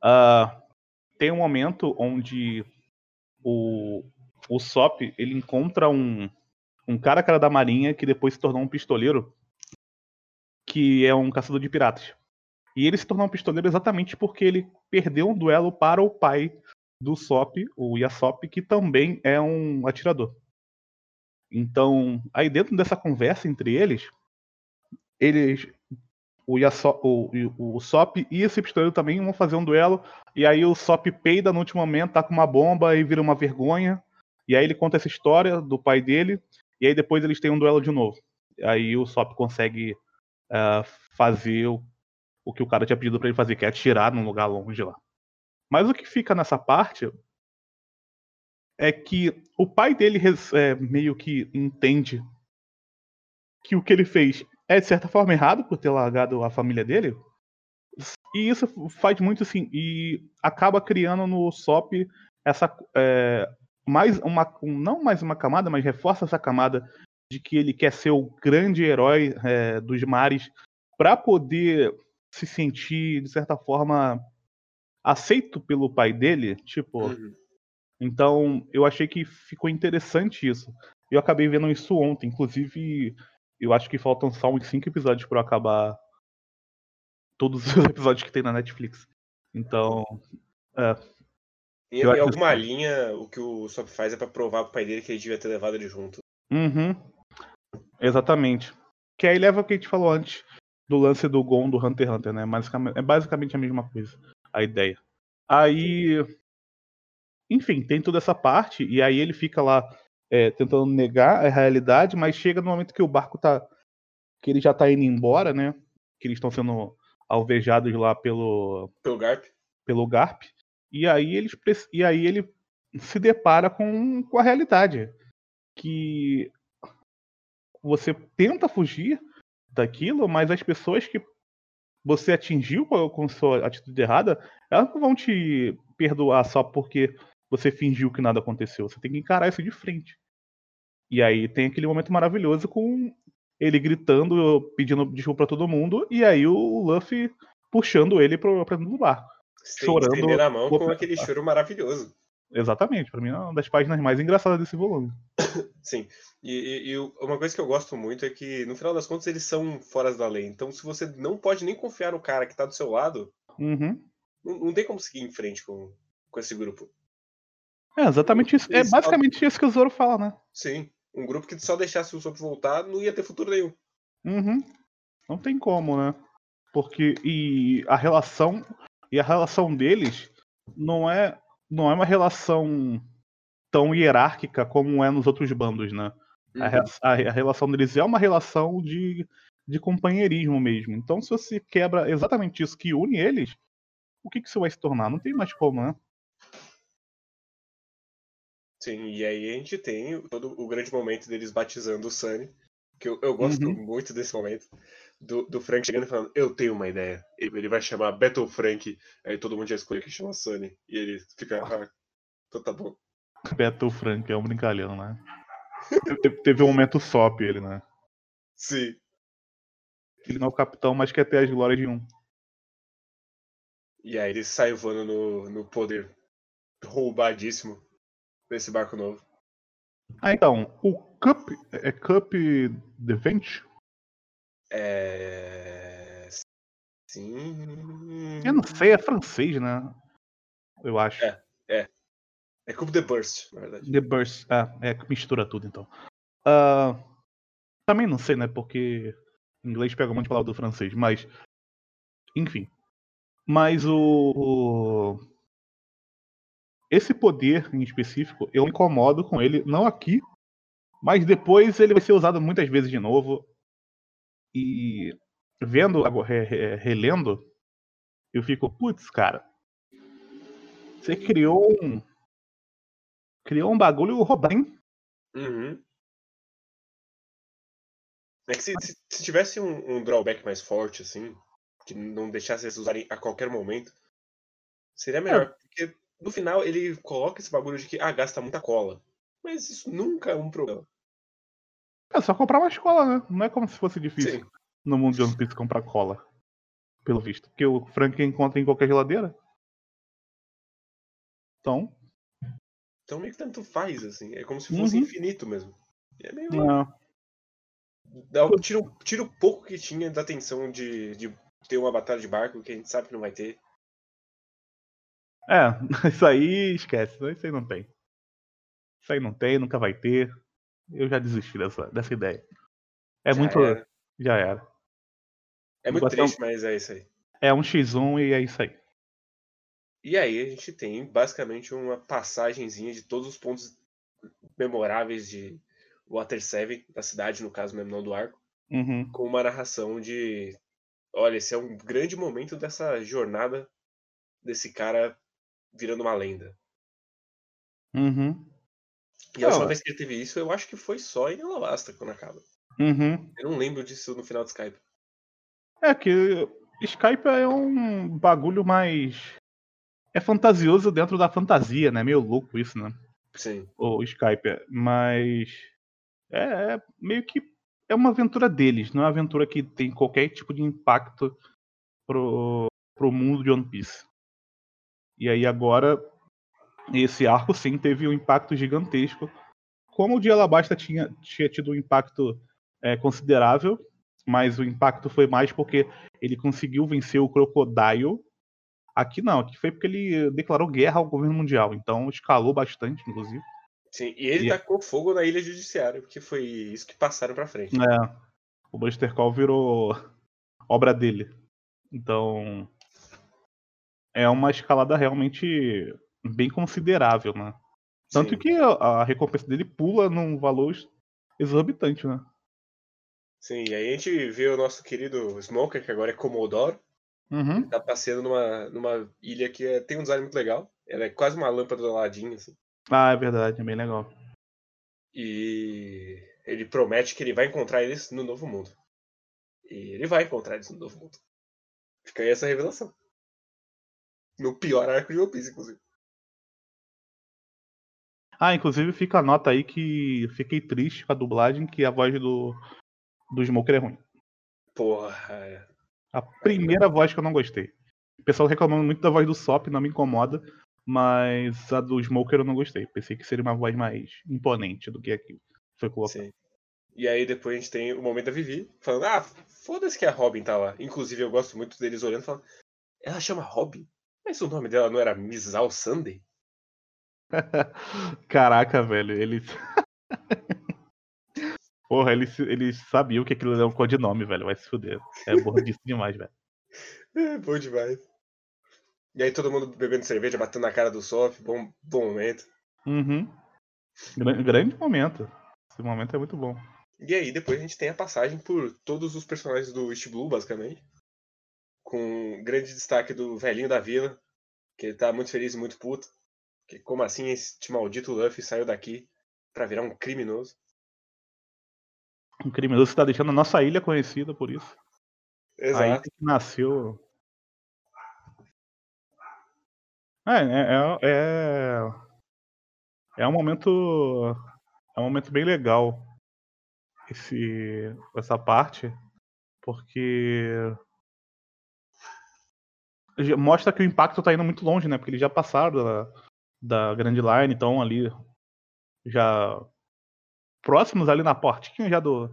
Ah, tem um momento onde o, o Sop ele encontra um, um cara cara da marinha que depois se tornou um pistoleiro que é um caçador de piratas. E ele se tornou um pistoleiro exatamente porque ele perdeu um duelo para o pai do Sop, o Yasop, que também é um atirador. Então, aí dentro dessa conversa entre eles, eles o, Yasop, o, o, Sop e esse pistoleiro também vão fazer um duelo. E aí o Sop peida no último momento, tá com uma bomba e vira uma vergonha. E aí ele conta essa história do pai dele. E aí depois eles têm um duelo de novo. Aí o Sop consegue ah, fazer o, o que o cara tinha pedido pra ele fazer, que é atirar num lugar longe lá. Mas o que fica nessa parte é que o pai dele é, meio que entende que o que ele fez é de certa forma errado por ter largado a família dele. E isso faz muito assim. E acaba criando no Sop essa. é, mais uma. um- não mais uma camada, mas reforça essa camada de que ele quer ser o grande herói é, dos mares para poder se sentir, de certa forma, aceito pelo pai dele. Tipo. Uhum. Então, eu achei que ficou interessante isso. Eu acabei vendo isso ontem. Inclusive, eu acho que faltam só uns 5 episódios para acabar todos os episódios que tem na Netflix. Então, E, Eu em alguma assim. linha, o que o Sop faz é pra provar pro pai dele que ele devia ter levado ele junto. uhum, exatamente. Que aí leva o que a gente falou antes do lance do Gon do Hunter x Hunter, né? Basicamente, é basicamente a mesma coisa, a ideia. Aí, enfim, tem toda essa parte, e aí ele fica lá é, tentando negar a realidade, mas chega no momento que o barco tá. que ele já tá indo embora, né? Que eles estão sendo alvejados lá pelo, Pelo Garp. pelo Garp. E aí, eles, e aí ele se depara com, com a realidade. Que você tenta fugir daquilo, mas as pessoas que você atingiu com sua atitude errada, elas não vão te perdoar só porque você fingiu que nada aconteceu. Você tem que encarar isso de frente. E aí tem aquele momento maravilhoso com ele gritando, pedindo desculpa pra todo mundo, e aí o Luffy puxando ele pro, pra dentro do barco. Você tem Chorando, a mão com aquele choro maravilhoso. Exatamente, pra mim é uma das páginas mais engraçadas desse volume. Sim. E, e- e uma coisa que eu gosto muito é que, no final das contas, eles são fora da lei. Então, se você não pode nem confiar no cara que tá do seu lado, Uhum. não, não tem como seguir em frente com, com esse grupo. É exatamente isso. É Eles basicamente isso que o Zoro fala, né? Sim. Um grupo que só deixasse o Sop voltar não ia ter futuro nenhum. Uhum. Não tem como, né? Porque e a relação e a relação deles não é não é uma relação tão hierárquica como é nos outros bandos, né? A, Uhum. a- a relação deles é uma relação de, de companheirismo mesmo. Então, se você quebra exatamente isso que une eles, o que, que isso vai se tornar? Não tem mais como, né? Sim, e aí a gente tem todo o grande momento deles batizando o Sunny, que eu, eu gosto Uhum. muito desse momento, do, do Frank chegando e falando, eu tenho uma ideia. Ele vai chamar Battle Frank, aí todo mundo já escolhe que chama Sunny, e ele fica, ah, então tá bom. Beto Frank é um brincalhão, né? Teve, teve um momento sop ele, né? Sim. Ele não é o capitão, mas quer ter as glórias de um. E aí ele sai voando no, no poder roubadíssimo desse barco novo. Ah, então, o Cup é Cup Devent? É. Sim. Eu não sei, é francês, né? Eu acho. É. É Cup the Burst, na verdade. The Burst. Ah, é que mistura tudo então. Ah, também não sei, né? Porque inglês pega um monte de palavra do francês, mas. Enfim. Mas o. Esse poder em específico, eu me incomodo com ele, não aqui, mas depois ele vai ser usado muitas vezes de novo. E vendo, relendo, eu fico, putz, cara. Você criou um. Criou um bagulho Robin. Uhum. É que se, se, se tivesse um, um drawback mais forte, assim, que não deixasse eles usarem a qualquer momento, seria melhor. Porque no final ele coloca esse bagulho de que, ah, gasta muita cola. Mas isso nunca é um problema. É só comprar uma cola, né? Não é como se fosse difícil Sim. no mundo de One Piece comprar cola. Pelo visto. Porque o Frank encontra em qualquer geladeira. Então. Então meio que tanto faz, assim. É como se fosse Uhum. infinito mesmo. E é meio. Não. Dá, tira, tira o pouco que tinha da tensão de, de ter uma batalha de barco que a gente sabe que não vai ter. É, isso aí esquece. Isso aí não tem. Isso aí não tem, nunca vai ter. Eu já desisti dessa, dessa ideia. É Já muito. era. Já era. É muito Bota um- triste, mas é isso aí. É um X1 e é isso aí. E aí a gente tem basicamente uma passagenzinha de todos os pontos memoráveis de Water 7, da cidade, no caso mesmo, não do arco, Uhum. com uma narração de. Olha, esse é um grande momento dessa jornada desse cara virando uma lenda. Uhum. E a última vez que ele teve isso, eu acho que foi só em Alabasta quando acaba. Uhum. Eu não lembro disso no final do Skype. É que Skype é um bagulho mais. É fantasioso dentro da fantasia, né? Meio louco isso, né? Sim. O Skype. é. Mas. É, é meio que. É uma aventura deles, não é uma aventura que tem qualquer tipo de impacto pro, pro mundo de One Piece. E aí agora. Esse arco sim teve um impacto gigantesco. Como o de Alabasta tinha, tinha tido um impacto é, considerável, mas o impacto foi mais porque ele conseguiu vencer o Crocodile. Aqui não, aqui foi porque ele declarou guerra ao governo mundial, então escalou bastante, inclusive. Sim. E ele E- tacou fogo na ilha judiciária, porque foi isso que passaram pra frente. É, o Buster Call virou obra dele. Então é uma escalada realmente bem considerável, né? Tanto Sim. que a, recompensa dele pula num valor exorbitante, né? Sim, e aí a gente vê o nosso querido Smoker, que agora é Comodoro, Uhum. tá passeando numa, numa ilha que é- tem um design muito legal. Ela é quase uma lâmpada do Aladdin, assim. Ah, é verdade, é bem legal. E ele promete que ele vai encontrar eles no Novo Mundo. E ele vai encontrar eles no Novo Mundo. Fica aí essa revelação. No pior arco de One Piece, inclusive. Ah, inclusive fica a nota aí que fiquei triste com a dublagem, que a voz do, do Smoker é ruim. Porra, é. A primeira voz que eu não gostei. O pessoal reclamando muito da voz do Sop, não me incomoda, mas a do Smoker eu não gostei. Pensei que seria uma voz mais imponente do que aqui foi colocado. Sim. E aí depois a gente tem o momento da Vivi falando, ah, foda-se que a Robin tá lá. Inclusive eu gosto muito deles olhando e falando, ela chama Robin? Mas o nome dela não era Mizal Sunday? Caraca, velho, eles. Porra, eles, eles sabiam que aquilo era um codinome, velho. Vai se fuder. É bordice demais, velho. É bom demais. E aí todo mundo bebendo cerveja, batendo na cara do Sof, bom, bom momento. Uhum. Grande, grande momento. Esse momento é muito bom. E aí depois a gente tem a passagem por todos os personagens do East Blue, basicamente. Com grande destaque do velhinho da vila, que ele tá muito feliz e muito puto. Que como assim esse maldito Luffy saiu daqui pra virar um criminoso? Um criminoso que tá deixando a nossa ilha conhecida por isso. A ilha Exato. que nasceu. É, é, é, é, é um momento. É um momento bem legal esse, essa parte, porque mostra que o impacto tá indo muito longe, né? Porque eles já passaram da, da Grand Line, então ali já próximos ali na portinha já do,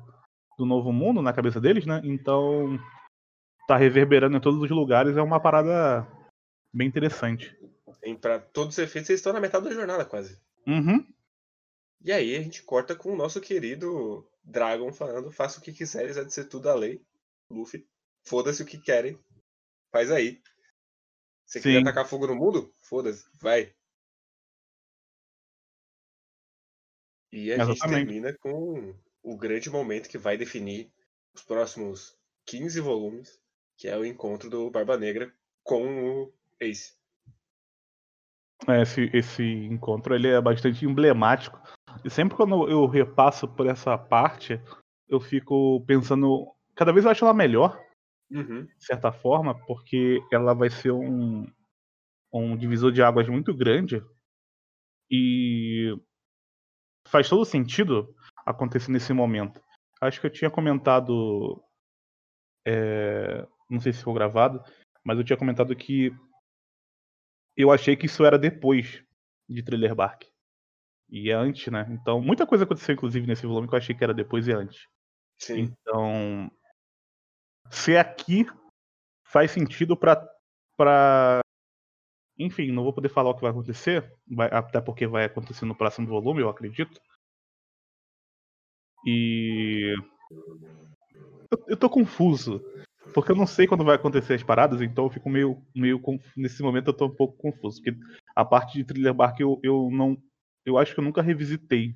do novo mundo na cabeça deles, né? Então tá reverberando em todos os lugares, é uma parada bem interessante. E pra todos os efeitos, eles estão na metade da jornada quase. Uhum. E aí a gente corta com o nosso querido Dragon falando, faça o que quiseres, há de ser tudo a lei. Luffy, foda-se o que querem. Faz aí. Você Sim. quer atacar fogo no mundo? Foda-se, vai. E a gente Exatamente. termina com o grande momento que vai definir os próximos 15 volumes, que é o encontro do Barba Negra com o Ace. É, Esse, esse encontro ele é bastante emblemático. E sempre quando eu repasso por essa parte, eu fico pensando. Cada vez eu acho ela melhor, Uhum. de certa forma, porque ela vai ser um, um divisor de águas muito grande. E faz todo sentido acontecer nesse momento. Acho que eu tinha comentado. é, não sei se foi gravado, mas eu tinha comentado que eu achei que isso era depois de Thriller Bark. E é antes, né? Então, muita coisa aconteceu, inclusive, nesse volume que eu achei que era depois e antes. Sim. Então, ser aqui faz sentido pra, pra. Enfim, não vou poder falar o que vai acontecer, vai- até porque vai acontecer no próximo volume, eu acredito. E. Eu, eu tô confuso. Porque eu não sei quando vai acontecer as paradas, então eu fico meio. meio Nesse momento eu tô um pouco confuso. Porque a parte de Thriller Bark eu, eu não. Eu acho que eu nunca revisitei.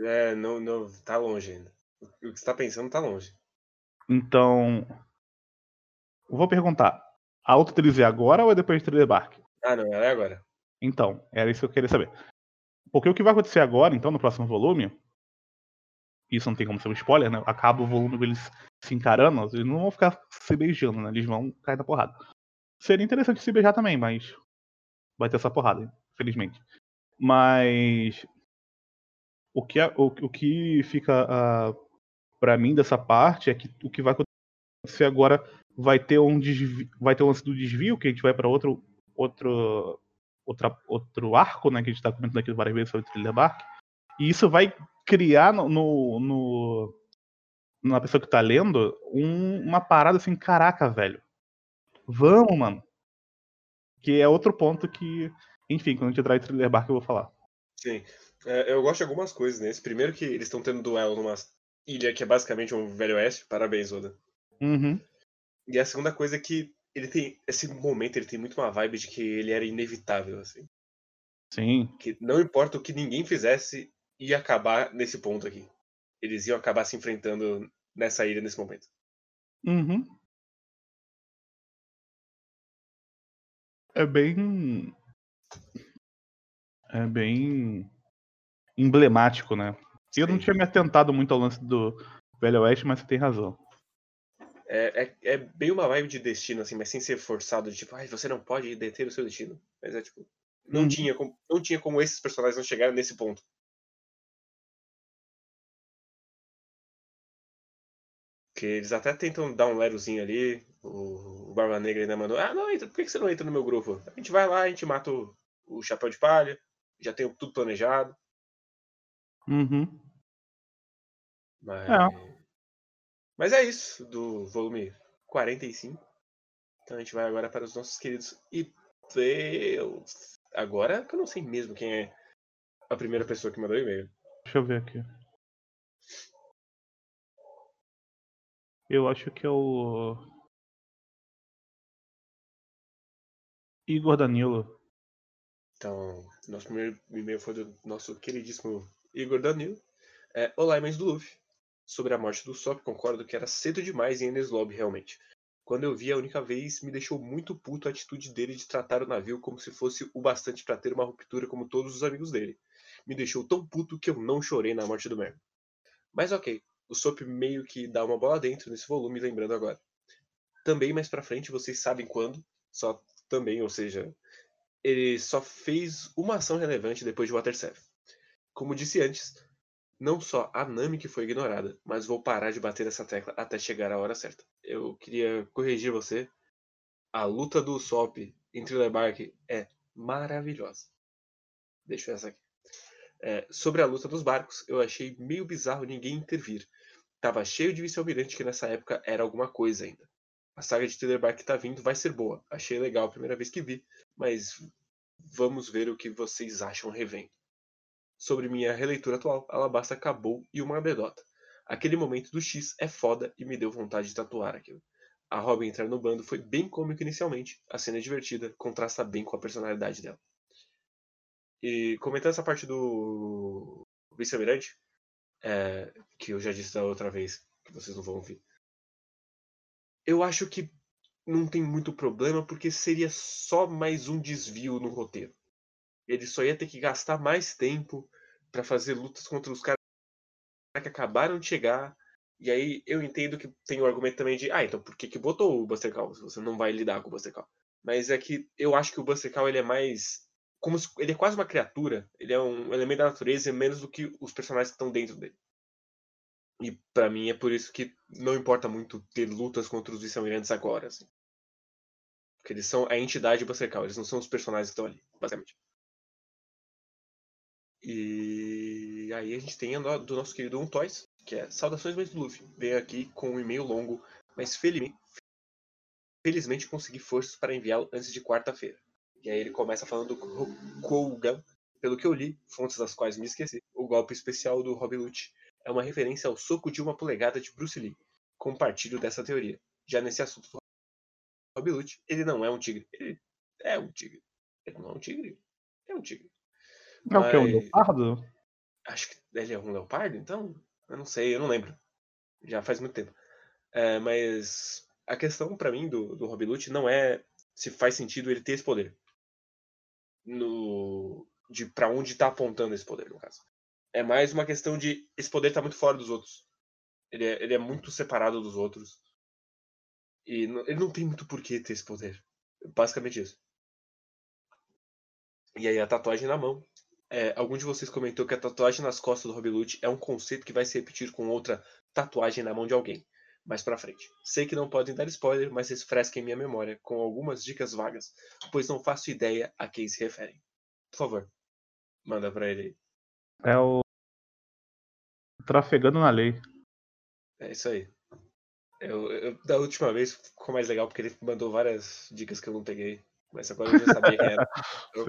É, não, não, tá longe ainda. O que você tá pensando tá longe. Então. Vou perguntar. A auto-trilha é agora ou é depois de Bark? Ah, não, ela é agora. Então, era isso que eu queria saber. Porque o que vai acontecer agora, então, no próximo volume, isso não tem como ser um spoiler, né? Acaba o volume eles se encarando, eles não vão ficar se beijando, né? Eles vão cair na porrada. Seria interessante se beijar também, mas vai ter essa porrada, infelizmente. Mas o que, o, o que fica ah, pra mim dessa parte é que o que vai acontecer agora vai ter um desvio, vai ter um lance do desvio, que a gente vai pra outro outro outra, outro arco, né, que a gente tá comentando aqui várias vezes sobre Thriller Bark. E isso vai criar no, no, no- na pessoa que tá lendo um- uma parada assim, caraca, velho. Vamos, mano. Que é outro ponto que, enfim, quando a gente entrar em Thriller Bark eu vou falar. Sim. É, eu gosto de algumas coisas nesse. Primeiro que eles estão tendo duelo numa ilha que é basicamente um Velho Oeste. Parabéns, Oda. Uhum. E a segunda coisa é que ele tem. Esse momento ele tem muito uma vibe de que ele era inevitável, assim. Sim. Que não importa o que ninguém fizesse, ia acabar nesse ponto aqui. Eles iam acabar se enfrentando nessa ilha nesse momento. Uhum. É bem. É bem emblemático, né? Eu não tinha me atentado muito ao lance do Velho Oeste, mas você tem razão. É, é, é bem uma vibe de destino, assim, mas sem ser forçado, de tipo, ai, você não pode deter o seu destino. Mas é tipo. Não, Uhum. tinha, como, não tinha como esses personagens não chegarem nesse ponto. Que eles até tentam dar um lerozinho ali. O, o Barba Negra ainda mandou. Ah, não, entra, por que que você não entra no meu grupo? A gente vai lá, a gente mata o, o Chapéu de Palha. Já tem tudo planejado. Uhum. Mas... É. mas é isso, do volume 45. Então a gente vai agora para os nossos queridos e-mails. Agora que eu não sei mesmo quem é a primeira pessoa que mandou e-mail. Deixa eu ver aqui. Eu acho que é o. Igor Danilo. Então, nosso primeiro e-mail foi do nosso queridíssimo Igor Danilo. É, Olá, irmãs do Luffy. Sobre a morte do Sop, concordo que era cedo demais em Enies Lobby, realmente. Quando eu vi a única vez, me deixou muito puto a atitude dele de tratar o navio como se fosse o bastante para ter uma ruptura como todos os amigos dele. Me deixou tão puto que eu não chorei na morte do Merman. Mas ok, o Sop meio que dá uma bola dentro nesse volume, lembrando agora. Também mais pra frente, vocês sabem quando, só também, ou seja, ele só fez uma ação relevante depois de Water 7. Como disse antes, não só a Nami que foi ignorada, mas vou parar de bater essa tecla até chegar a hora certa. Eu queria corrigir você. A luta do Sop em Thriller Bark é maravilhosa. Deixa essa aqui. É, sobre a luta dos barcos, eu achei meio bizarro ninguém intervir. Tava cheio de vice-almirante que nessa época era alguma coisa ainda. A saga de Thriller Bark que tá vindo vai ser boa. Achei legal a primeira vez que vi, mas vamos ver o que vocês acham revendo. Sobre minha releitura atual, Alabasta acabou e uma anedota. Aquele momento do X é foda e me deu vontade de tatuar aquilo. A Robin entrar no bando foi bem cômico inicialmente, a cena é divertida, contrasta bem com a personalidade dela. E comentando essa parte do vice-almirante, é, que eu já disse da outra vez, que vocês não vão ouvir. Eu acho que não tem muito problema, porque seria só mais um desvio no roteiro. Ele só ia ter que gastar mais tempo para fazer lutas contra os caras que acabaram de chegar. E aí eu entendo que tem o argumento também de, ah, então por que, que botou o Buster Call se você não vai lidar com o Buster Call? Mas é que eu acho que o Buster Call ele é mais. Como se, ele é quase uma criatura, ele é um elemento da natureza menos do que os personagens que estão dentro dele. E para mim é por isso que não importa muito ter lutas contra os vice-almirantes agora. Assim. Porque eles são a entidade Buster Call, eles não são os personagens que estão ali, basicamente. E aí a gente tem a do nosso querido Um Toys, que é Saudações mais do Luffy. Veio aqui com um e-mail longo, mas felizmente, felizmente consegui forças para enviá-lo antes de quarta-feira. E aí ele começa falando do Kogan. Pelo que eu li, fontes das quais me esqueci, o golpe especial do Rob Lute é uma referência ao soco de uma polegada de Bruce Lee. Compartilho dessa teoria. Já nesse assunto do Rob Lute, ele não é um tigre. Ele é um tigre. Ele não é um tigre. É um tigre. É o que? Um leopardo? Acho que ele é um leopardo, então? Eu não sei, eu não lembro. Já faz muito tempo. É, mas a questão para mim do, do Rob Lute não é se faz sentido ele ter esse poder. No, de para onde tá apontando esse poder, no caso. É mais uma questão de esse poder tá muito fora dos outros. Ele é, ele é muito separado dos outros. E não, ele não tem muito porquê ter esse poder. Basicamente isso. E aí a tatuagem na mão é, algum de vocês comentou que a tatuagem nas costas do Rob Lute é um conceito que vai se repetir com outra tatuagem na mão de alguém. Mais pra frente. Sei que não podem dar spoiler, mas refresquem minha memória com algumas dicas vagas, pois não faço ideia a quem se referem. Por favor, manda pra ele aí. É o. Trafegando na lei. É isso aí. Eu, eu, da última vez ficou mais legal porque ele mandou várias dicas que eu não peguei. Mas agora eu já sabia quem era. Eu,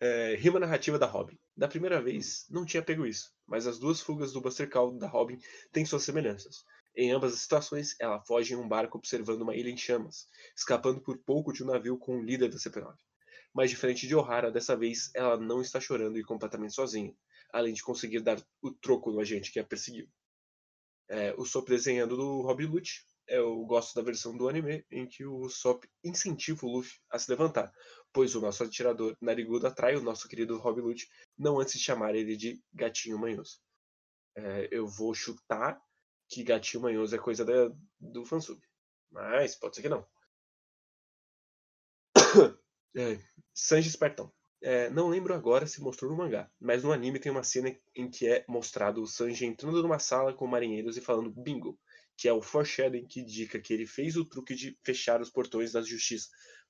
é, rima narrativa da Robin. Da primeira vez, não tinha pego isso, mas as duas fugas do Buster Call da Robin têm suas semelhanças. Em ambas as situações, ela foge em um barco observando uma ilha em chamas, escapando por pouco de um navio com o líder da CP9. Mas diferente de O'Hara, dessa vez ela não está chorando e completamente sozinha, além de conseguir dar o troco no agente que a perseguiu. É, o Sop desenhando do Rob Lute, eu gosto da versão do anime em que o Sop incentiva o Luffy a se levantar, pois o nosso atirador Narigudo atrai o nosso querido Rob Lute, não antes de chamar ele de Gatinho Manhoso. É, eu vou chutar que Gatinho Manhoso é coisa da, do fansub, mas pode ser que não. é, Sanji Espertão. É, não lembro agora se mostrou no mangá, mas no anime tem uma cena em que é mostrado o Sanji entrando numa sala com marinheiros e falando bingo que é o foreshadowing que indica que ele fez o truque de fechar os portões da justiça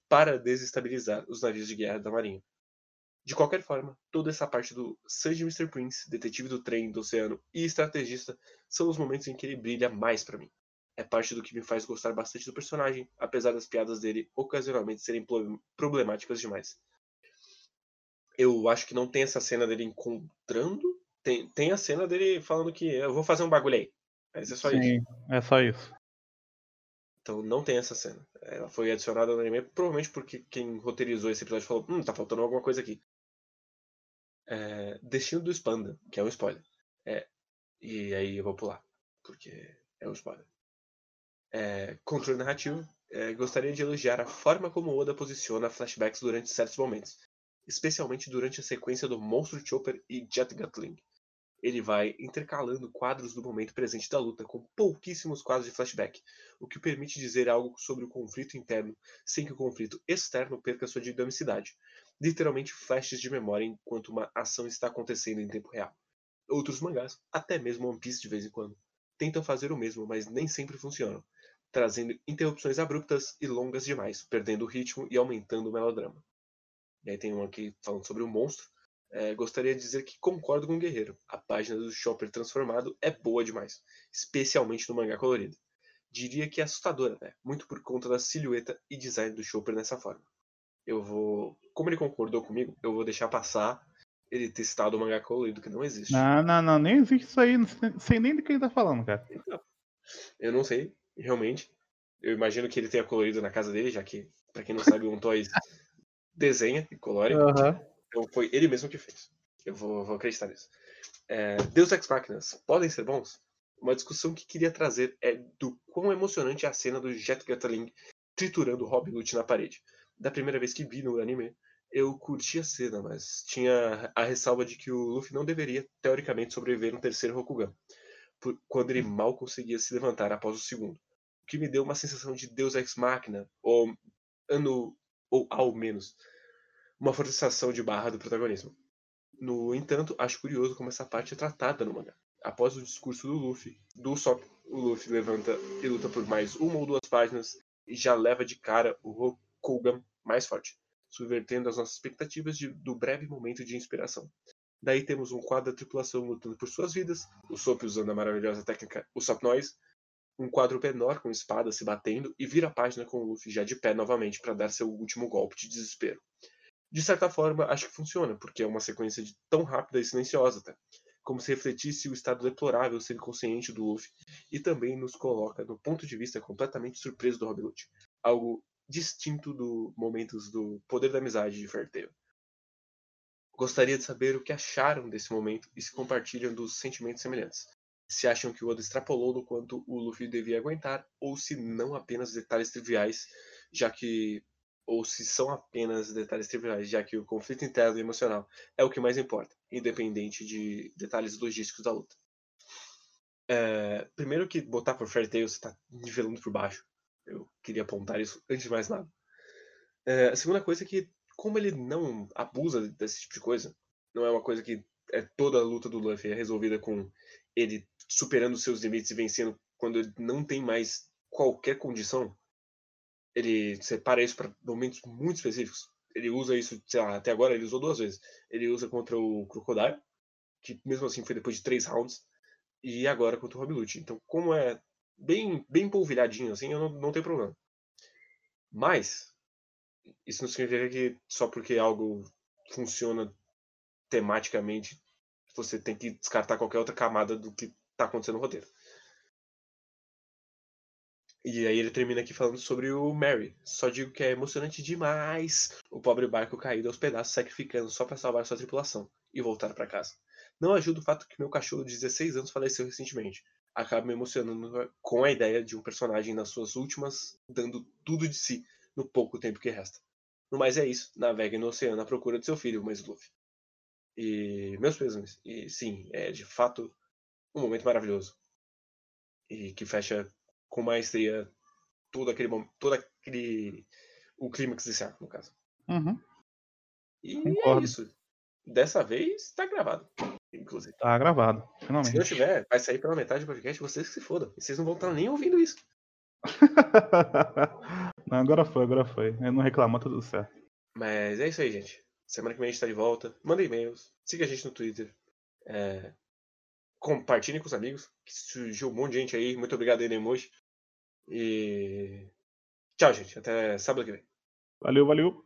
para desestabilizar os navios de guerra da marinha. De qualquer forma, toda essa parte do Sanji Mr. Prince, detetive do trem, do oceano e estrategista, são os momentos em que ele brilha mais para mim. É parte do que me faz gostar bastante do personagem, apesar das piadas dele ocasionalmente serem problemáticas demais. Eu acho que não tem essa cena dele encontrando. Tem, tem a cena dele falando que eu vou fazer um bagulho aí. Mas é só Sim, isso. É só isso. Então não tem essa cena. Ela foi adicionada no anime provavelmente porque quem roteirizou esse episódio falou: hum, tá faltando alguma coisa aqui. É, Destino do Spanda, que é um spoiler. É, e aí eu vou pular, porque é um spoiler. É, controle narrativo. É, gostaria de elogiar a forma como Oda posiciona flashbacks durante certos momentos, especialmente durante a sequência do Monstro Chopper e Jet Gatling ele vai intercalando quadros do momento presente da luta com pouquíssimos quadros de flashback, o que permite dizer algo sobre o conflito interno sem que o conflito externo perca sua dinamicidade. Literalmente flashes de memória enquanto uma ação está acontecendo em tempo real. Outros mangás, até mesmo One Piece de vez em quando, tentam fazer o mesmo, mas nem sempre funcionam, trazendo interrupções abruptas e longas demais, perdendo o ritmo e aumentando o melodrama. E aí tem um aqui falando sobre o monstro, é, gostaria de dizer que concordo com o Guerreiro. A página do Chopper transformado é boa demais, especialmente no mangá colorido. Diria que é assustadora, né? muito por conta da silhueta e design do Chopper nessa forma. Eu vou. Como ele concordou comigo, eu vou deixar passar ele ter citado o mangá colorido, que não existe. Não, não, não, nem existe isso aí, não sei nem do que ele tá falando, cara. Então, eu não sei, realmente. Eu imagino que ele tenha colorido na casa dele, já que, pra quem não sabe, um Toys desenha e colore. Uhum. Então foi ele mesmo que fez. Eu vou, vou acreditar nisso. É, Deus Ex Máquinas podem ser bons? Uma discussão que queria trazer é do quão emocionante é a cena do Jet Gatling triturando Robin Hood na parede. Da primeira vez que vi no anime, eu curti a cena, mas tinha a ressalva de que o Luffy não deveria, teoricamente, sobreviver no terceiro Rokugan, por, quando ele mal conseguia se levantar após o segundo. O que me deu uma sensação de Deus Ex Machina, ou, ano, ou ao menos, uma forçação de barra do protagonismo. No entanto, acho curioso como essa parte é tratada no mangá. Após o discurso do Luffy, do Sop, o Luffy levanta e luta por mais uma ou duas páginas e já leva de cara o Rokugan mais forte, subvertendo as nossas expectativas de, do breve momento de inspiração. Daí temos um quadro da tripulação lutando por suas vidas, o Sop usando a maravilhosa técnica o Sop Noise, um quadro menor com espadas se batendo e vira a página com o Luffy já de pé novamente para dar seu último golpe de desespero de certa forma, acho que funciona, porque é uma sequência de tão rápida e silenciosa, tá? como se refletisse o estado deplorável ser consciente do Luffy, e também nos coloca no ponto de vista completamente surpreso do Robin Hood, algo distinto do momentos do poder da amizade de Fairtail. Gostaria de saber o que acharam desse momento e se compartilham dos sentimentos semelhantes. Se acham que o Oda extrapolou no quanto o Luffy devia aguentar, ou se não apenas detalhes triviais, já que ou se são apenas detalhes triviais, já que o conflito interno e emocional é o que mais importa, independente de detalhes logísticos da luta. É, primeiro que botar por Fairy Tail você está nivelando por baixo. Eu queria apontar isso antes de mais nada. É, a segunda coisa é que, como ele não abusa desse tipo de coisa, não é uma coisa que é toda a luta do Luffy é resolvida com ele superando seus limites e vencendo quando ele não tem mais qualquer condição ele separa isso para momentos muito específicos. Ele usa isso, sei lá, até agora ele usou duas vezes. Ele usa contra o Crocodile, que mesmo assim foi depois de três rounds, e agora contra o Rob. Então, como é bem, bem polvilhadinho assim, eu não, não tenho problema. Mas, isso não significa que só porque algo funciona tematicamente, você tem que descartar qualquer outra camada do que está acontecendo no roteiro. E aí ele termina aqui falando sobre o Mary. Só digo que é emocionante demais o pobre barco caído aos pedaços, sacrificando só para salvar sua tripulação e voltar para casa. Não ajuda o fato que meu cachorro de 16 anos faleceu recentemente. Acaba me emocionando com a ideia de um personagem nas suas últimas, dando tudo de si no pouco tempo que resta. No mais é isso, navegue no oceano à procura de seu filho, mas Luffy. E meus pêsames. E sim, é de fato um momento maravilhoso. E que fecha com maestria todo aquele todo aquele o clímax desse arco, no caso. Uhum. E é Concordo. é isso. Dessa vez tá gravado, inclusive. Tá gravado, finalmente. Se não tiver, vai sair pela metade do podcast, vocês que se fodam. E vocês não vão estar nem ouvindo isso. não, agora foi, agora foi. Eu não reclamou, tudo certo. Mas é isso aí, gente. Semana que vem a gente tá de volta. Manda e-mails. Siga a gente no Twitter. É... Compartilhem com os amigos. Que surgiu um monte de gente aí. Muito obrigado aí, Nemoji. E tchau, gente. Até sábado que vem. Valeu, valeu.